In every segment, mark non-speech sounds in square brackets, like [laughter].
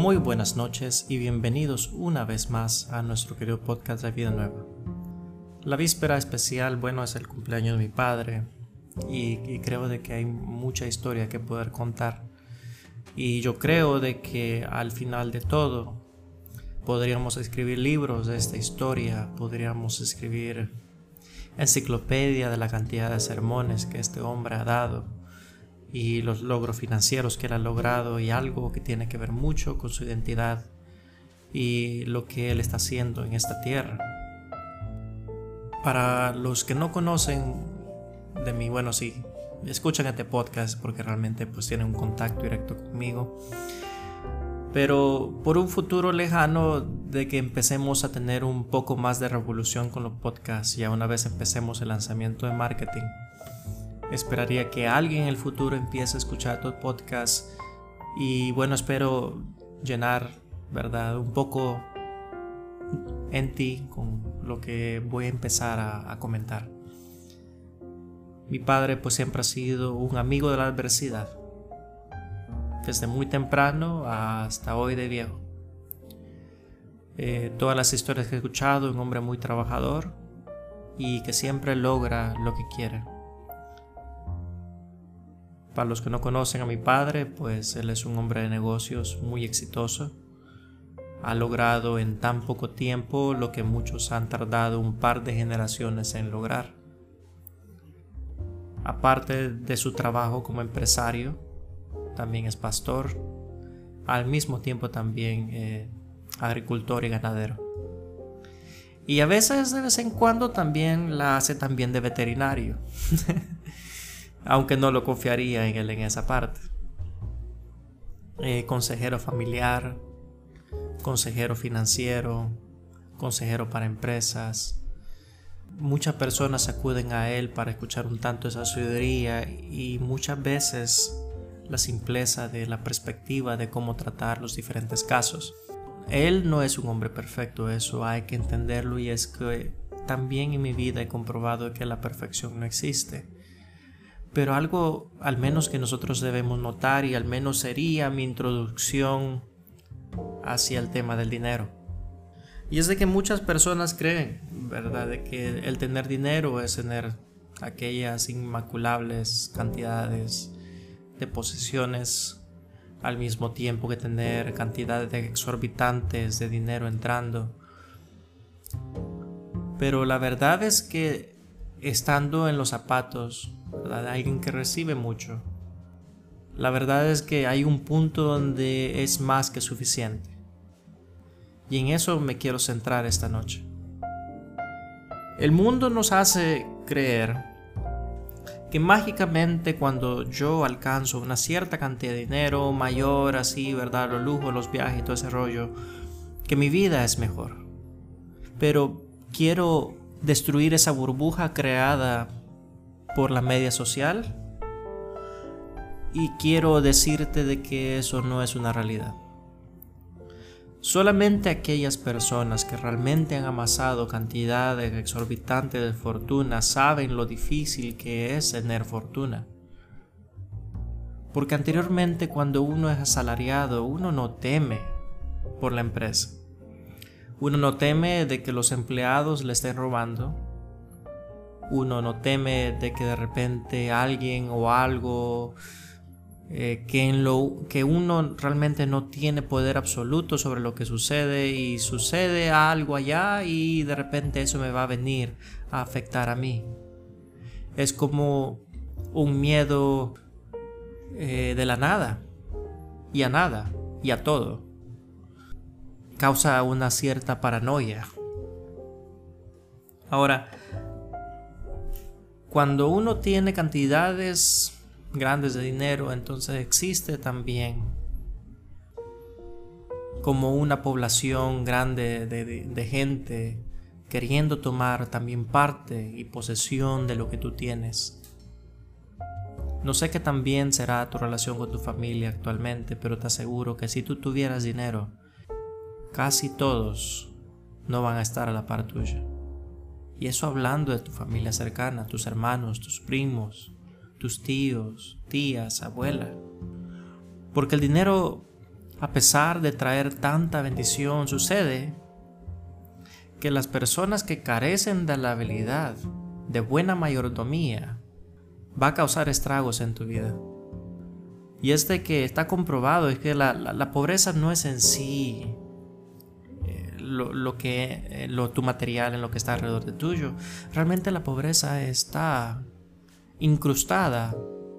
Muy buenas noches y bienvenidos una vez más a nuestro querido podcast de Vida Nueva. La víspera especial, bueno, es el cumpleaños de mi padre y, creo de que hay mucha historia que poder contar. Y yo creo de que al final de todo podríamos escribir libros de esta historia, podríamos escribir enciclopedia de la cantidad de sermones que este hombre ha dado y los logros financieros que él ha logrado y algo que tiene que ver mucho con su identidad y lo que él está haciendo en esta tierra. Para los que no conocen de mí, bueno, sí, escuchan este podcast porque realmente pues tienen un contacto directo conmigo. Pero por un futuro lejano de que empecemos a tener un poco más de revolución con los podcasts, ya una vez empecemos el lanzamiento de marketing, Esperaría que alguien en el futuro empiece a escuchar tu podcast y bueno, espero llenar, ¿verdad? Un poco en ti con lo que voy a empezar a, comentar. Mi padre pues siempre ha sido un amigo de la adversidad, desde muy temprano hasta hoy de viejo. Eh, todas las historias que he escuchado, un hombre muy trabajador y que siempre logra lo que quiere. Para los que no conocen a mi padre, pues él es un hombre de negocios muy exitoso. Ha logrado en tan poco tiempo lo que muchos han tardado un par de generaciones en lograr. Aparte de su trabajo como empresario, también es pastor, al mismo tiempo también eh, agricultor y ganadero. Y a veces, de vez en cuando, también la hace también de veterinario. [laughs] aunque no lo confiaría en él en esa parte. Eh, consejero familiar, consejero financiero, consejero para empresas. Muchas personas acuden a él para escuchar un tanto esa sabiduría y muchas veces la simpleza de la perspectiva de cómo tratar los diferentes casos. Él no es un hombre perfecto, eso hay que entenderlo y es que también en mi vida he comprobado que la perfección no existe pero algo al menos que nosotros debemos notar y al menos sería mi introducción hacia el tema del dinero. Y es de que muchas personas creen, ¿verdad?, de que el tener dinero es tener aquellas inmaculables cantidades de posesiones al mismo tiempo que tener cantidades exorbitantes de dinero entrando. Pero la verdad es que estando en los zapatos de alguien que recibe mucho. La verdad es que hay un punto donde es más que suficiente. Y en eso me quiero centrar esta noche. El mundo nos hace creer que mágicamente cuando yo alcanzo una cierta cantidad de dinero mayor, así, ¿verdad? Los lujos, los viajes y todo ese rollo, que mi vida es mejor. Pero quiero destruir esa burbuja creada por la media social y quiero decirte de que eso no es una realidad. Solamente aquellas personas que realmente han amasado cantidades exorbitantes de fortuna saben lo difícil que es tener fortuna. Porque anteriormente cuando uno es asalariado, uno no teme por la empresa. Uno no teme de que los empleados le estén robando uno no teme de que de repente alguien o algo eh, que, en lo, que uno realmente no tiene poder absoluto sobre lo que sucede y sucede algo allá y de repente eso me va a venir a afectar a mí. Es como un miedo eh, de la nada y a nada y a todo. Causa una cierta paranoia. Ahora, cuando uno tiene cantidades grandes de dinero, entonces existe también como una población grande de, gente queriendo tomar también parte y posesión de lo que tú tienes. No sé qué también será tu relación con tu familia actualmente, pero te aseguro que si tú tuvieras dinero, casi todos no van a estar a la par tuya. Y eso hablando de tu familia cercana, tus hermanos, tus primos, tus tíos, tías, abuela. Porque el dinero a pesar de traer tanta bendición, sucede que las personas que carecen de la habilidad de buena mayordomía va a causar estragos en tu vida. Y es de que está comprobado, es que la, pobreza no es en sí eh, lo, que eh, lo, tu material en lo que está alrededor de tuyo. Realmente la pobreza está incrustada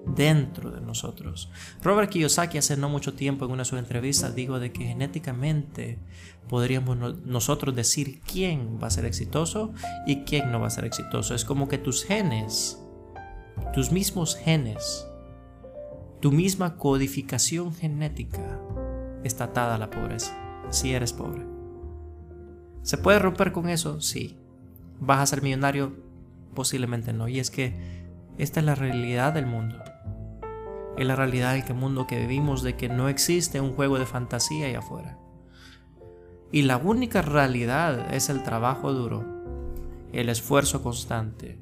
dentro de nosotros. Robert Kiyosaki hace no mucho tiempo en una de sus dijo de que genéticamente podríamos nosotros decir quién va a ser exitoso y quién no va a ser exitoso. Es como que tus genes, tus mismos genes, tu misma codificación genética está atada a la pobreza, si eres pobre. ¿Se puede romper con eso? Sí. ¿Vas a ser millonario? Posiblemente no. Y es que esta es la realidad del mundo. Es la realidad del mundo que vivimos de que no existe un juego de fantasía ahí afuera. Y la única realidad es el trabajo duro, el esfuerzo constante,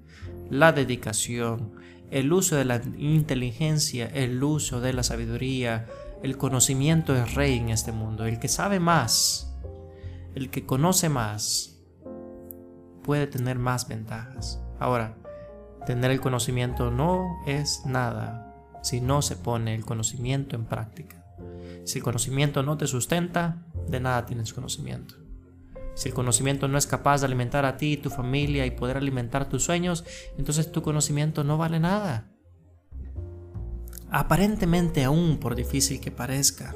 la dedicación, el uso de la inteligencia, el uso de la sabiduría, el conocimiento es rey en este mundo. El que sabe más, el que conoce más, puede tener más ventajas. Ahora, tener el conocimiento no es nada si no se pone el conocimiento en práctica. Si el conocimiento no te sustenta, de nada tienes conocimiento. Si el conocimiento no es capaz de alimentar a ti tu familia y poder alimentar tus sueños, entonces tu conocimiento no vale nada. Aparentemente aún por difícil que parezca,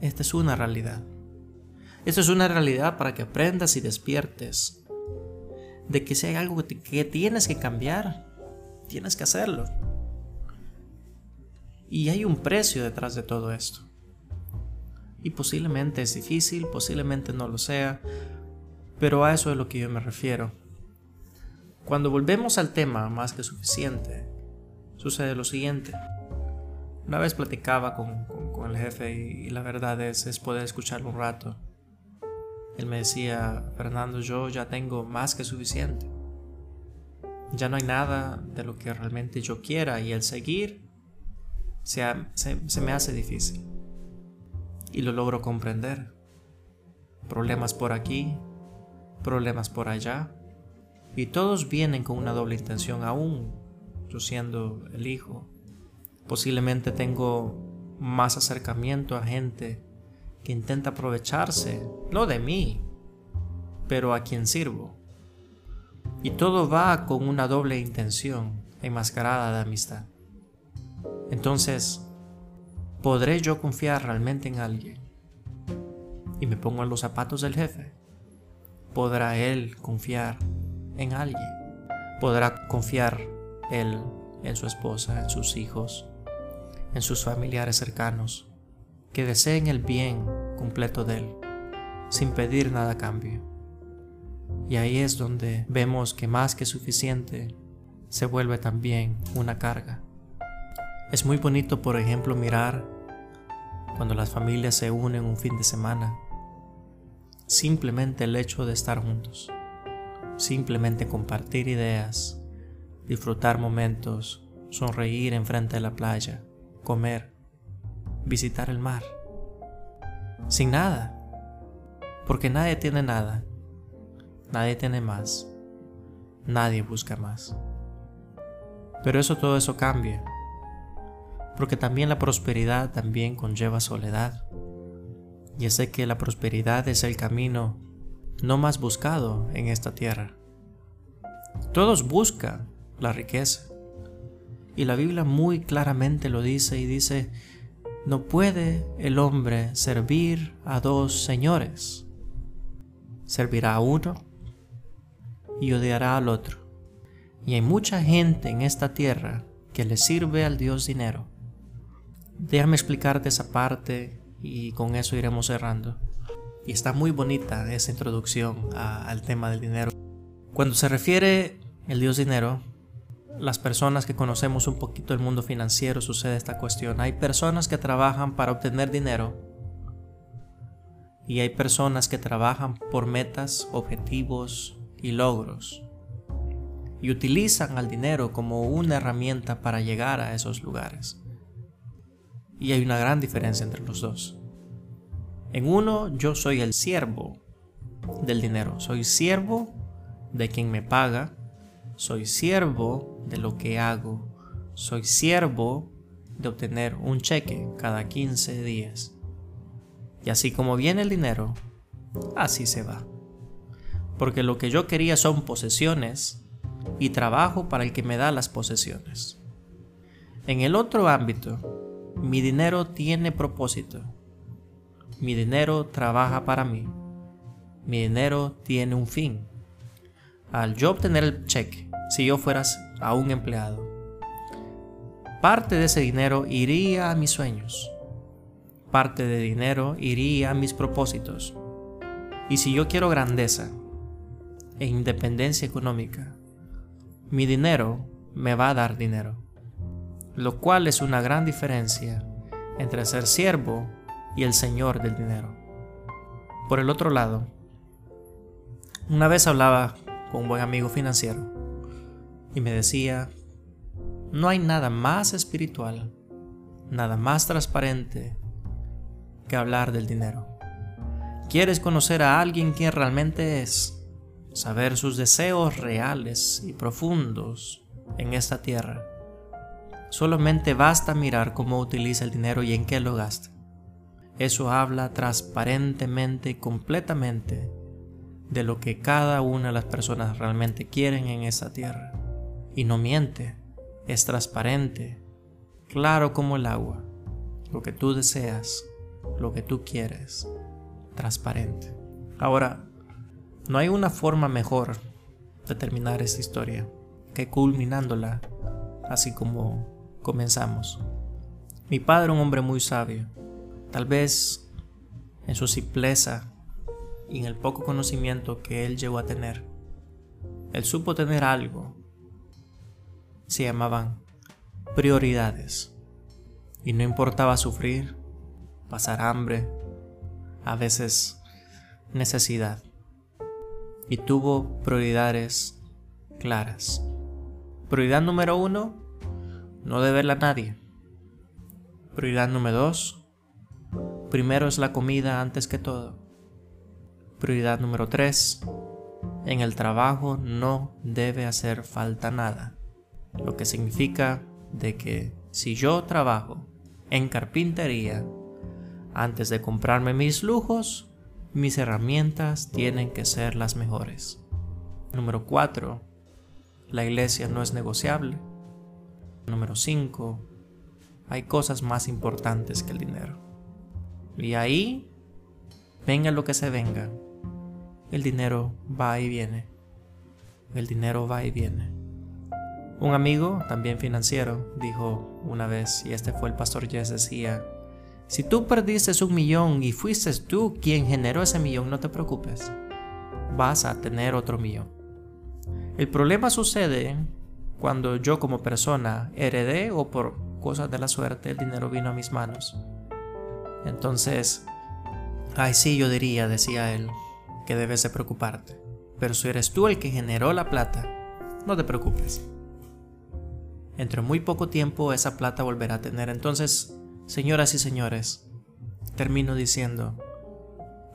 esta es una realidad. Esto es una realidad para que aprendas y despiertes de que si hay algo que tienes que cambiar, tienes que hacerlo. Y hay un precio detrás de todo esto. Y posiblemente es difícil, posiblemente no lo sea, pero a eso es lo que yo me refiero. Cuando volvemos al tema más que suficiente, sucede lo siguiente. Una vez platicaba con, el jefe y, la verdad es, es poder escucharlo un rato. Él me decía, Fernando, yo ya tengo más que suficiente. Ya no hay nada de lo que realmente yo quiera y el seguir se, me hace difícil. Y lo logro comprender. Problemas por aquí, problemas por allá. Y todos vienen con una doble intención aún, yo siendo el hijo. Posiblemente tengo más acercamiento a gente que intenta aprovecharse, no de mí, pero a quien sirvo. Y todo va con una doble intención enmascarada de amistad. Entonces, ¿podré yo confiar realmente en alguien? Y me pongo en los zapatos del jefe. ¿Podrá él confiar en alguien? ¿Podrá confiar él en su esposa, en sus hijos, en sus familiares cercanos, que deseen el bien completo de él, sin pedir nada a cambio? Y ahí es donde vemos que más que suficiente se vuelve también una carga. Es muy bonito, por ejemplo, mirar cuando las familias se unen un fin de semana. Simplemente el hecho de estar juntos. Simplemente compartir ideas, disfrutar momentos, sonreír enfrente de la playa, comer, visitar el mar. Sin nada. Porque nadie tiene nada. Nadie tiene más. Nadie busca más. Pero eso todo eso cambia porque también la prosperidad también conlleva soledad. Y sé que la prosperidad es el camino no más buscado en esta tierra. Todos buscan la riqueza. Y la Biblia muy claramente lo dice y dice, no puede el hombre servir a dos señores. Servirá a uno y odiará al otro. Y hay mucha gente en esta tierra que le sirve al Dios dinero Déjame explicarte esa parte y con eso iremos cerrando. Y está muy bonita esa introducción al tema del dinero. Cuando se refiere el dios dinero, las personas que conocemos un poquito el mundo financiero sucede esta cuestión. Hay personas que trabajan para obtener dinero y hay personas que trabajan por metas, objetivos y logros y utilizan al dinero como una herramienta para llegar a esos lugares. Y hay una gran diferencia entre los dos. En uno yo soy el siervo del dinero, soy siervo de quien me paga, soy siervo de lo que hago, soy siervo de obtener un cheque cada 15 días. Y así como viene el dinero, así se va. Porque lo que yo quería son posesiones y trabajo para el que me da las posesiones. En el otro ámbito, mi dinero tiene propósito. Mi dinero trabaja para mí. Mi dinero tiene un fin. Al yo obtener el cheque, si yo fueras a un empleado, parte de ese dinero iría a mis sueños. Parte de dinero iría a mis propósitos. Y si yo quiero grandeza e independencia económica, mi dinero me va a dar dinero. Lo cual es una gran diferencia entre ser siervo y el señor del dinero. Por el otro lado, una vez hablaba con un buen amigo financiero y me decía, no hay nada más espiritual, nada más transparente que hablar del dinero. ¿Quieres conocer a alguien quien realmente es? Saber sus deseos reales y profundos en esta tierra. Solamente basta mirar cómo utiliza el dinero y en qué lo gasta. Eso habla transparentemente y completamente de lo que cada una de las personas realmente quieren en esta tierra. Y no miente es transparente, claro como el agua, lo que tú deseas, lo que tú quieres, transparente. Ahora, no hay una forma mejor de terminar esta historia que culminándola así como comenzamos. Mi padre, un hombre muy sabio, tal vez en su simpleza y en el poco conocimiento que él llegó a tener, él supo tener algo se llamaban prioridades. Y no importaba sufrir, pasar hambre, a veces necesidad. Y tuvo prioridades claras. Prioridad número uno, no deberla a nadie. Prioridad número dos, primero es la comida antes que todo. Prioridad número tres, en el trabajo no debe hacer falta nada lo que significa de que si yo trabajo en carpintería, antes de comprarme mis lujos, mis herramientas tienen que ser las mejores. Número 4. La iglesia no es negociable. Número 5. Hay cosas más importantes que el dinero. Y ahí, venga lo que se venga, el dinero va y viene. El dinero va y viene. Un amigo, también financiero, dijo una vez, y este fue el pastor Jess, decía, si tú perdiste un millón y fuiste tú quien generó ese millón, no te preocupes, vas a tener otro millón. El problema sucede cuando yo como persona heredé o por cosas de la suerte el dinero vino a mis manos. Entonces, ay sí, yo diría, decía él, que debes de preocuparte. Pero si eres tú el que generó la plata, no te preocupes entre muy poco tiempo esa plata volverá a tener. Entonces, señoras y señores, termino diciendo,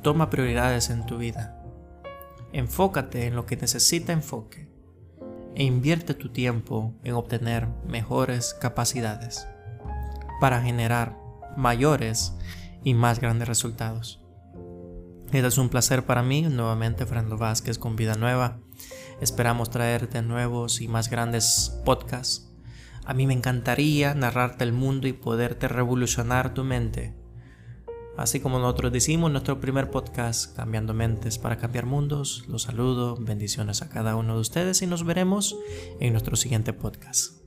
toma prioridades en tu vida. Enfócate en lo que necesita enfoque e invierte tu tiempo en obtener mejores capacidades para generar mayores y más grandes resultados. Es un placer para mí, nuevamente Fernando Vázquez con Vida Nueva. Esperamos traerte nuevos y más grandes podcasts a mí me encantaría narrarte el mundo y poderte revolucionar tu mente. Así como nosotros decimos en nuestro primer podcast, Cambiando Mentes para Cambiar Mundos, los saludo, bendiciones a cada uno de ustedes y nos veremos en nuestro siguiente podcast.